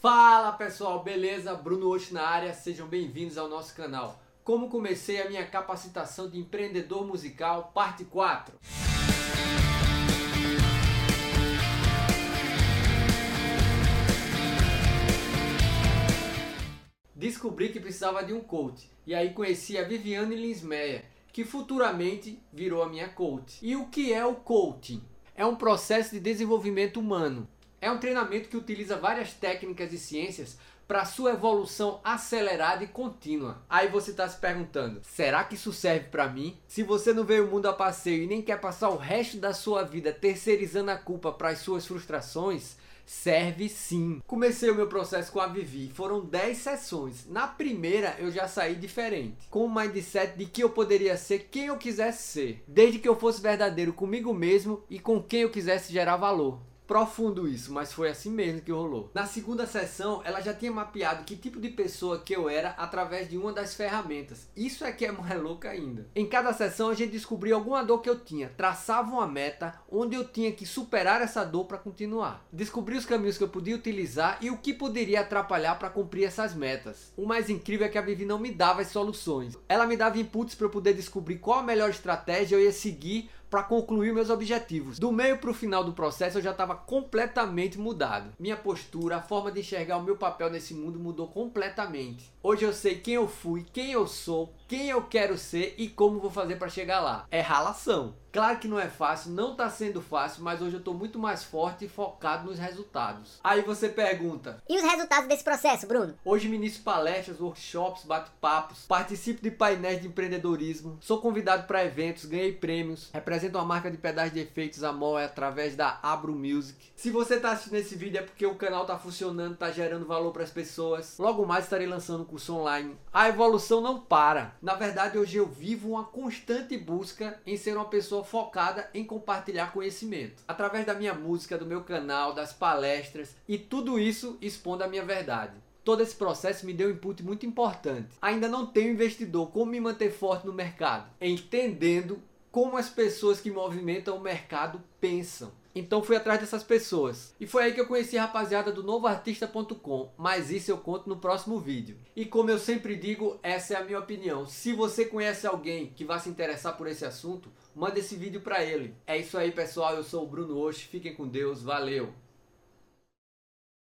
Fala pessoal, beleza? Bruno Osh na área, sejam bem-vindos ao nosso canal. Como comecei a minha capacitação de empreendedor musical, parte 4. Descobri que precisava de um coach e aí conheci a Viviane Linsmeyer, que futuramente virou a minha coach. E o que é o coaching? É um processo de desenvolvimento humano é um treinamento que utiliza várias técnicas e ciências para sua evolução acelerada e contínua. Aí você está se perguntando: será que isso serve para mim? Se você não veio o mundo a passeio e nem quer passar o resto da sua vida terceirizando a culpa para as suas frustrações, serve sim. Comecei o meu processo com a Vivi, foram 10 sessões. Na primeira eu já saí diferente, com o mindset de que eu poderia ser quem eu quisesse ser, desde que eu fosse verdadeiro comigo mesmo e com quem eu quisesse gerar valor profundo isso, mas foi assim mesmo que rolou. Na segunda sessão, ela já tinha mapeado que tipo de pessoa que eu era através de uma das ferramentas. Isso é que é mais louco ainda. Em cada sessão, a gente descobriu alguma dor que eu tinha, traçava uma meta onde eu tinha que superar essa dor para continuar. Descobri os caminhos que eu podia utilizar e o que poderia atrapalhar para cumprir essas metas. O mais incrível é que a Vivi não me dava as soluções. Ela me dava inputs para eu poder descobrir qual a melhor estratégia eu ia seguir para concluir meus objetivos. Do meio para o final do processo eu já estava completamente mudado. Minha postura, a forma de enxergar o meu papel nesse mundo mudou completamente. Hoje eu sei quem eu fui, quem eu sou, quem eu quero ser e como vou fazer para chegar lá. É ralação. Claro que não é fácil, não está sendo fácil, mas hoje eu estou muito mais forte e focado nos resultados. Aí você pergunta: E os resultados desse processo, Bruno? Hoje ministro palestras, workshops, bate-papos, participo de painéis de empreendedorismo, sou convidado para eventos, ganhei prêmios, represento uma marca de pedais de efeitos Amor através da Abro Music. Se você está assistindo esse vídeo é porque o canal está funcionando, está gerando valor para as pessoas. Logo mais estarei lançando um curso online. A evolução não para. Na verdade, hoje eu vivo uma constante busca em ser uma pessoa focada em compartilhar conhecimento. Através da minha música, do meu canal, das palestras e tudo isso expondo a minha verdade. Todo esse processo me deu um input muito importante. Ainda não tenho investidor, como me manter forte no mercado? Entendendo como as pessoas que movimentam o mercado pensam. Então fui atrás dessas pessoas. E foi aí que eu conheci a rapaziada do novoartista.com, mas isso eu conto no próximo vídeo. E como eu sempre digo, essa é a minha opinião. Se você conhece alguém que vai se interessar por esse assunto, manda esse vídeo para ele. É isso aí, pessoal. Eu sou o Bruno Osh. Fiquem com Deus. Valeu.